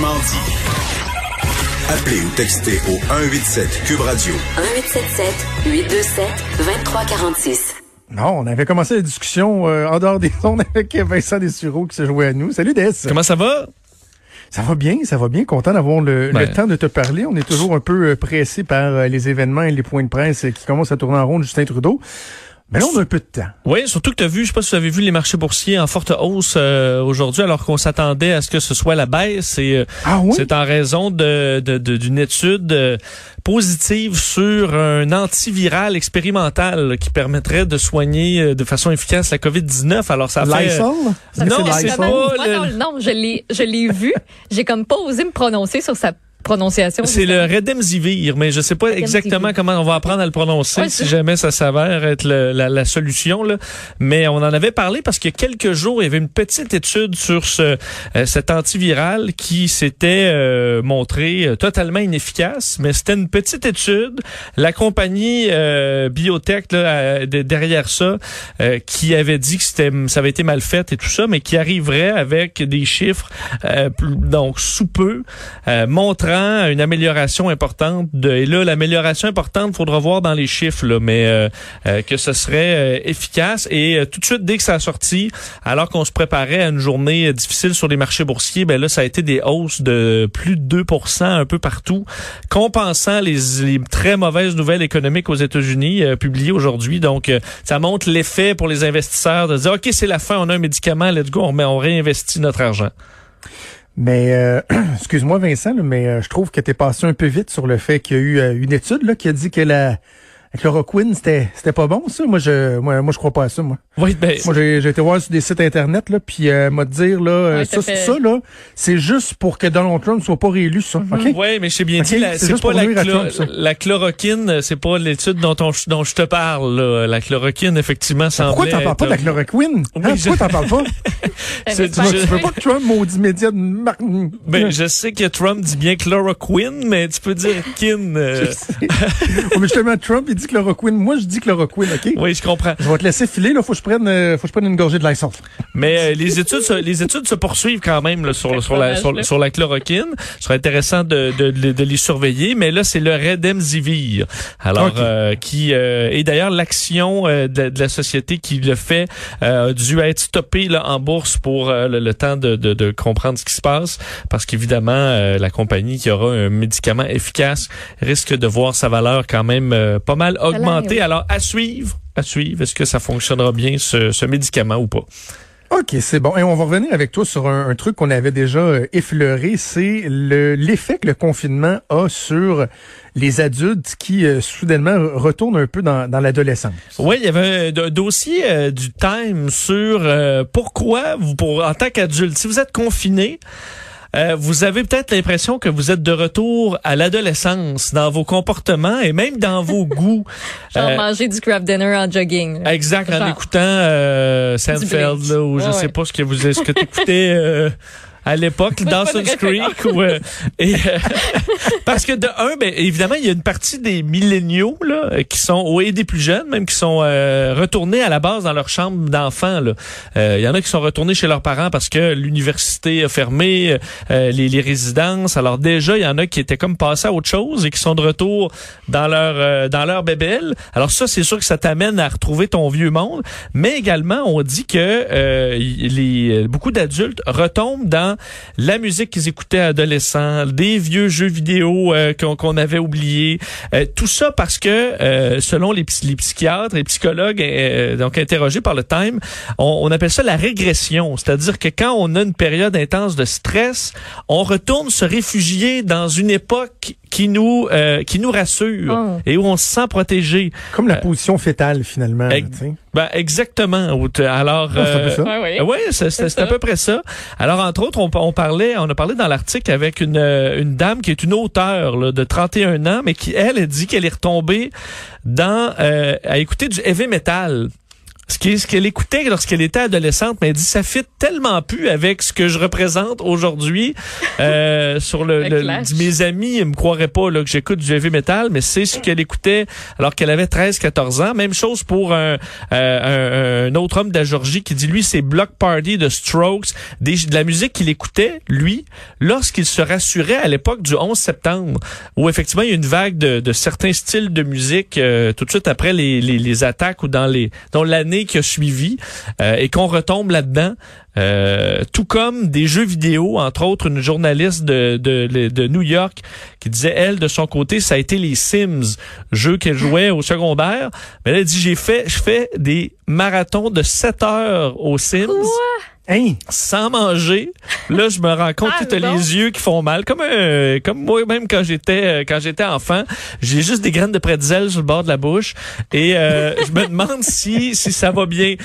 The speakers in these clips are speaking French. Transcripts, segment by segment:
Franchement dit. Appelez ou textez au 187 Cube Radio. 1877 827 2346. Non, on avait commencé la discussion euh, en dehors des ondes avec Vincent Dessureau qui se jouait à nous. Salut Des. Comment ça va? Ça va bien, ça va bien. Content d'avoir le, Ben. le temps de te parler. On est toujours un peu euh, pressé par euh, les événements et les points de presse qui commencent à tourner en rond de Justin Trudeau. Mais là, on a un peu de temps. Oui, surtout que tu as vu, je sais pas si vous avez vu les marchés boursiers en forte hausse euh, aujourd'hui, alors qu'on s'attendait à ce que ce soit la baisse. Et euh, Ah oui? c'est en raison de de- de- d'une étude euh, positive sur un antiviral expérimental qui permettrait de soigner euh, de façon efficace la COVID-19. Alors ça fait... Lysol? Non, C'est pas le- non, je l'ai, je l'ai vu. J'ai comme pas osé me prononcer sur sa prononciation. C'est le Redemsivir, mais je sais pas exactement comment on va apprendre à le prononcer Ouais, si jamais ça s'avère être le- la, la solution. Là. Mais on en avait parlé parce qu'il y a quelques jours, il y avait une petite étude sur ce, euh, cet antiviral qui s'était euh, montré euh, totalement inefficace. Mais c'était une petite étude. La compagnie euh, biotech là, de- derrière ça, qui avait dit que c'était ça avait été mal fait et tout ça, mais qui arriverait avec des chiffres donc sous peu, euh, une amélioration importante. De, et là, l'amélioration importante, faudra voir dans les chiffres, là, mais euh, euh, que ce serait euh, efficace. Et euh, tout de suite, dès que ça a sorti, alors qu'on se préparait à une journée difficile sur les marchés boursiers, ben là, ça a été des hausses de plus de 2% un peu partout, compensant les, les très mauvaises nouvelles économiques aux États-Unis publiées aujourd'hui. Donc, ça montre l'effet pour les investisseurs de dire, OK, c'est la fin, on a un médicament, let's go, on, on réinvestit notre argent. Mais euh, excuse-moi Vincent, mais euh, je trouve que tu passé un peu vite sur le fait qu'il y a eu euh, une étude là, qui a dit que la chloroquine, c'était c'était pas bon ça. Moi je moi, moi je crois pas à ça moi. Oui, ben, Moi j'ai j'ai été voir sur des sites internet là puis euh, m'a dire là euh, Ouais, ça fait- ça là, c'est juste pour que Donald Trump soit pas réélu ça. OK? Oui, mais j'ai bien Ok, dit, la- c'est c'est juste pas pour la, Trump, la chloroquine, c'est pas l'étude dont, on- dont je te parle. là. La chloroquine, effectivement, semblait Pourquoi t'en parles pas de la chloroquine? Oui, Hein, je- Pourquoi t'en parles pas? C'est- tu, veux, je- tu veux pas que Trump maudit média de mar- Ben, je sais que Trump dit bien chloroquine, mais tu peux dire kin. euh, mais justement Trump il dit chloroquine. Moi je dis chloroquine, OK? Oui, je comprends. Je vais te laisser filer là, faut que je prenne euh, faut que je prenne une gorgée de Lysol. Mais euh, les études, se, les études se poursuivent quand même là, sur, sur, la, sur, sur la chloroquine. Ce serait intéressant de, de, de, de les surveiller. Mais là, c'est le Redemsivir. Alors, euh, qui euh, et d'ailleurs l'action euh, de, de la société qui le fait euh, a dû être stoppée là, en bourse pour euh, le, le temps de, de, de comprendre ce qui se passe, parce qu'évidemment, euh, la compagnie qui aura un médicament efficace risque de voir sa valeur quand même euh, pas mal augmenter. oui. Alors, à suivre. À suivre. Est-ce que ça fonctionnera bien, ce, ce médicament ou pas? OK, c'est bon. Et on va revenir avec toi sur un, un truc qu'on avait déjà euh, effleuré, c'est le l'effet que le confinement a sur les adultes qui euh, soudainement re- retournent un peu dans, dans l'adolescence. Oui, il y avait un, un dossier euh, du Time sur euh, pourquoi vous, pour en tant qu'adulte, si vous êtes confiné, euh, vous avez peut-être l'impression que vous êtes de retour à l'adolescence dans vos comportements et même dans vos goûts. Genre Euh, manger du craft dinner en jogging. Exact, en écoutant euh, Seinfeld, là, ou je Ouais, sais pas ce que vous ce que t'écoutais euh, à l'époque, Dawson's Creek. Ou, euh, et, euh, parce que de un, ben, évidemment, il y a une partie des milléniaux là, qui sont, ou et des plus jeunes même, qui sont euh, retournés à la base dans leur chambre d'enfants. là. Euh, Il y en a qui sont retournés chez leurs parents parce que l'université a fermé, euh, les, les résidences. Alors déjà, il y en a qui étaient comme passés à autre chose et qui sont de retour dans leur euh, dans leur bébelle. Alors ça, c'est sûr que ça t'amène à retrouver ton vieux monde, mais également on dit que euh, les beaucoup d'adultes retombent dans la musique qu'ils écoutaient adolescents, des vieux jeux vidéo euh, qu'on avait oubliés, Euh, tout ça parce que euh, selon les, psy- les psychiatres et psychologues donc interrogés par le Time, on, on appelle ça la régression, c'est-à-dire que quand on a une période intense de stress, on retourne se réfugier dans une époque qui nous euh, qui nous rassure Oh. et où on se sent protégé. Comme la position fétale, finalement. Ex-. Ben exactement. Alors Ah, c'est euh. Ouais, ouais. à peu près ça. Alors, entre autres, on, on parlait, on a parlé dans l'article avec une, euh, une dame qui est une auteure là, de 31 ans, mais qui, elle, a dit qu'elle est retombée dans euh, à écouter du heavy metal. Ce qui est- ce qu'elle écoutait lorsqu'elle était adolescente, mais elle dit ça fit tellement plus avec ce que je représente aujourd'hui euh, sur le, Le mes amis ils me croiraient pas là, que j'écoute du heavy metal, mais c'est ce qu'elle écoutait alors qu'elle avait 13-14 ans. Même chose pour un, euh, un, un autre homme de la Georgie qui dit lui c'est Block Party de Strokes, des, de la musique qu'il écoutait lui lorsqu'il se rassurait à l'époque du 11 septembre où effectivement il y a une vague de, de certains styles de musique euh, tout de suite après les, les, les attaques ou dans les dans l'année qui a suivi euh, et qu'on retombe là-dedans. Euh, tout comme des jeux vidéo, entre autres une journaliste de, de, New York qui disait, elle, de son côté, ça a été les Sims, jeux qu'elle jouait au secondaire. Mais elle a dit, j'ai fait, je fais des marathons de 7 heures aux Sims Hein? sans manger. Là, je me rends compte Ah, que t'as bon? les yeux qui font mal. Comme un, comme moi-même quand j'étais euh, quand j'étais enfant, j'ai juste des graines de pretzel sur le bord de la bouche et euh, je me demande si si ça va bien.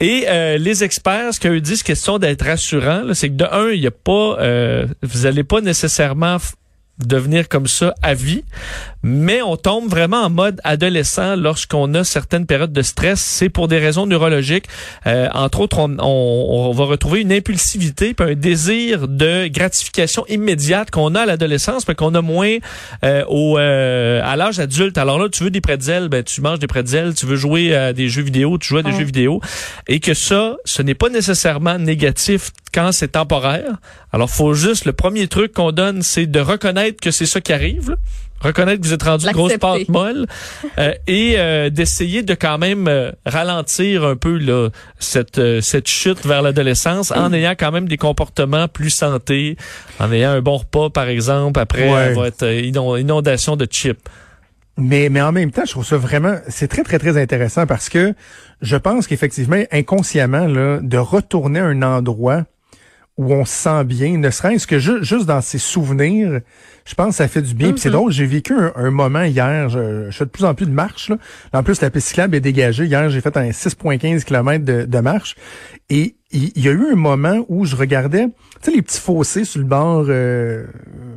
Et euh, les experts, ce qu'eux disent, question d'être rassurant, là, c'est que de un, il y a pas, euh, vous allez pas nécessairement devenir comme ça à vie, mais on tombe vraiment en mode adolescent lorsqu'on a certaines périodes de stress. C'est pour des raisons neurologiques. Euh, entre autres, on, on, on va retrouver une impulsivité, puis un désir de gratification immédiate qu'on a à l'adolescence, mais qu'on a moins euh, au euh, à l'âge adulte. Alors là, tu veux des pretzels, ben tu manges des pretzels. Tu veux jouer à des jeux vidéo, tu joues à des Ouais. jeux vidéo, et que ça, ce n'est pas nécessairement négatif quand c'est temporaire. Alors, faut juste le premier truc qu'on donne, c'est de reconnaître que c'est ça qui arrive. là. Reconnaître que vous êtes rendu grosse pâte molle euh, et euh, d'essayer de quand même euh, ralentir un peu là, cette, euh, cette chute vers l'adolescence en ayant quand même des comportements plus santé, en ayant un bon repas par exemple après Ouais. votre euh, inon- inondation de chips. Mais, mais en même temps, je trouve ça vraiment, c'est très, très, très intéressant parce que je pense qu'effectivement, inconsciemment, là, de retourner à un endroit où on se sent bien, ne serait-ce que ju- juste dans ses souvenirs, je pense que ça fait du bien. Puis c'est drôle, j'ai vécu un, un moment hier, je, je fais de plus en plus de marche. Là. En plus, la piste cyclable est dégagée. Hier, j'ai fait un 6,15 km de, de marche. Et il y, a eu un moment où je regardais, tu sais, les petits fossés sur le bord, euh,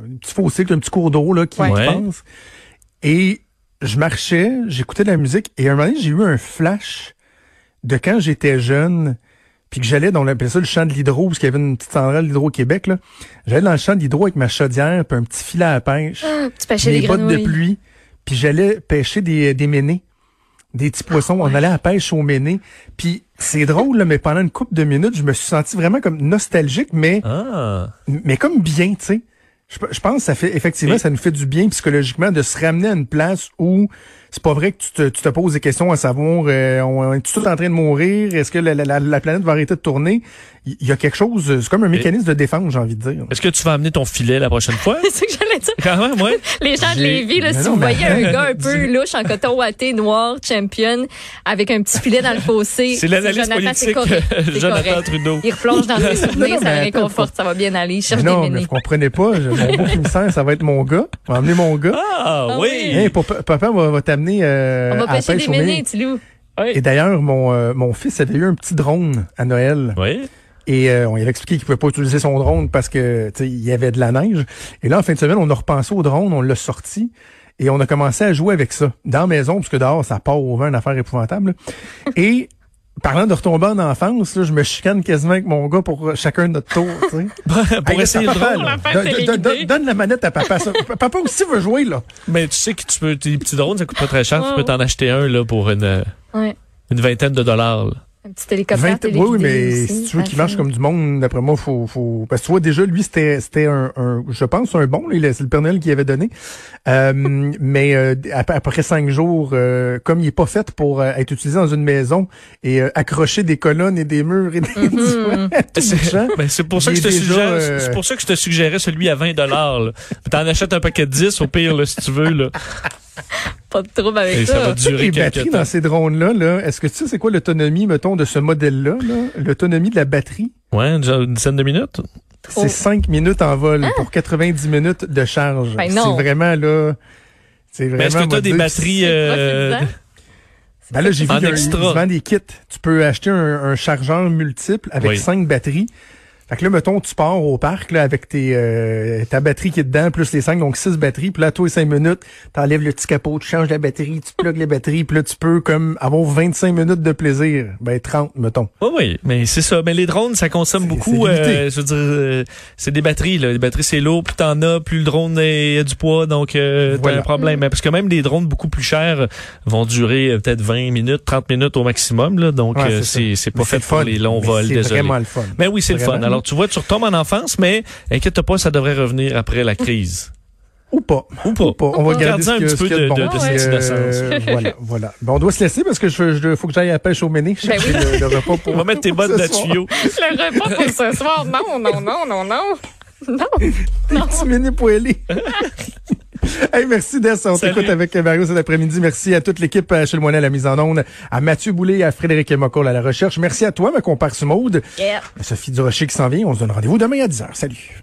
les petits fossés, un petit cours d'eau là, qui, Ouais. passe. Et je marchais, j'écoutais de la musique, et à un moment donné, j'ai eu un flash de quand j'étais jeune, puis que j'allais dans on appelait ça le champ de l'hydro, parce qu'il y avait une petite centrale d'Hydro-Québec, là. J'allais dans le champ de l'hydro avec ma chaudière, puis un petit filet à pêche, Tu pêchais mes des bottes de pluie, puis j'allais pêcher des, des ménés, des petits poissons. On allait à la pêche aux ménés. Puis c'est drôle, là, mais pendant une couple de minutes, je me suis senti vraiment comme nostalgique, mais Ah. mais comme bien, tu sais. Je, je pense que ça fait effectivement Et- ça nous fait du bien psychologiquement de se ramener à une place où c'est pas vrai que tu te, tu te poses des questions à savoir euh, on est tout en train de mourir, est-ce que la, la- la- la planète va arrêter de tourner? Il y, a quelque chose, c'est comme un mécanisme de défense, j'ai envie de dire. Est-ce que tu vas amener ton filet la prochaine fois? C'est ce que j'allais dire. Quand même, ouais. Les gens de Lévis, là, si non, vous voyez un gars un peu louche en coton watté, noir, champion, avec un petit filet dans le fossé. C'est c'est politique correct, c'est Jonathan correct. Trudeau. Il replonge dans ses souvenirs, ça le réconforte, ça va bien aller. Il cherche non, des mais ménés. vous comprenez pas, mon beau finissant, ça va être mon gars. On va emmener mon gars. Ah, Ah oui. oui. Hey, papa, papa va, va euh, On va à pêcher pêche des. Et d'ailleurs, mon, euh, mon fils avait eu un petit drone à Noël. Oui. Et euh, on lui avait expliqué qu'il pouvait pas utiliser son drone parce que il y avait de la neige. Et là, en fin de semaine, on a repensé au drone, on l'a sorti et on a commencé à jouer avec ça dans la maison, parce que dehors, ça part au vent, une affaire épouvantable. et parlant de retomber en enfance, là, je me chicane quasiment avec mon gars pour euh, chacun notre tour. tu sais. Pour Hey, essayer papa, là, la fête donne- la manette à papa. ça. papa aussi veut jouer, là. Mais tu sais que tu peux, tes petits drones, ça coûte pas très cher. Tu Ouais, peux t'en acheter un, là, pour une, euh, Ouais. une vingtaine de dollars, là. Un petit hélicoptère 20 téléguidé oui, oui, mais aussi, si tu veux qu'il marche comme du monde, d'après moi, faut, faut, parce que tu vois, déjà, lui, c'était, c'était un, un- je pense, un bon, c'est le Père Noël qui avait donné. Euh, mais, euh, après, cinq jours, euh, comme il est pas fait pour euh, être utilisé dans une maison et euh, accrocher des colonnes et des murs et des, tout C'est ben, c'est pour ça que je te suggère, euh, c'est pour ça que je te suggérais celui à 20 dollars, là. T'en achètes un paquet de 10, au pire, là, si tu veux, là. Pas de trouble avec Et ça ça. va durer les batteries temps. dans ces drones-là, là, est-ce que tu sais c'est quoi l'autonomie, mettons, de ce modèle-là, là? l'autonomie de la batterie? Ouais, une, une dizaine de minutes. C'est 5 minutes en vol pour 90 minutes de charge. Ben non. c'est vraiment là. C'est Mais vraiment. est-ce que tu as des batteries... Euh. Ben là, j'ai vu qu'il y a des kits. Tu peux acheter un, un chargeur multiple avec Oui. cinq batteries. Fait que là, mettons, tu pars au parc là, avec tes, euh, ta batterie qui est dedans, plus les cinq, donc six batteries. Puis là, toi, cinq minutes, t'enlèves le petit capot, tu changes la batterie, tu plugues les batteries. Puis là, tu peux comme avoir 25 minutes de plaisir. Ben 30, mettons. Oui, oui, mais c'est ça. Mais les drones, ça consomme C'est- beaucoup. c'est euh, je veux dire, euh, c'est des batteries. Là. Les batteries, c'est lourd. Plus t'en as, plus le drone est- a du poids. Donc, euh, t'as Voilà. un problème. Parce que même des drones beaucoup plus chers vont durer euh, peut-être 20 minutes, 30 minutes au maximum. Là. Donc, Ouais, euh, c'est c'est c'est pas Mais fait le pour fun. les longs Mais vols. C'est Désolé. vraiment le fun. Mais oui, c'est le fun. Alors, tu vois, tu retombes en enfance, mais inquiète pas, ça devrait revenir après la crise. Ou pas. Ou pas. Ou pas. On va ce un petit ce peu de- bon. de- de Puis, cette innocence. voilà, voilà. Bon, on doit se laisser parce que je, je faut que j'aille à la pêche au méné. Ben oui. le, le repas pour. On va mettre tes bottes de tuyau. Le repas pour ce soir. Non, non, non, non, non. Non. Petit méné poêlé. Hey, merci Dess. On t'écoute avec Mario cet après-midi. Merci à toute l'équipe euh, chez le Moinet à la mise en onde, à Mathieu Boulay et à Frédéric Mocoll à la recherche. Merci à toi, ma comparse Maude. Yeah. Sophie Durocher qui s'en vient. On se donne rendez-vous demain à 10h. Salut.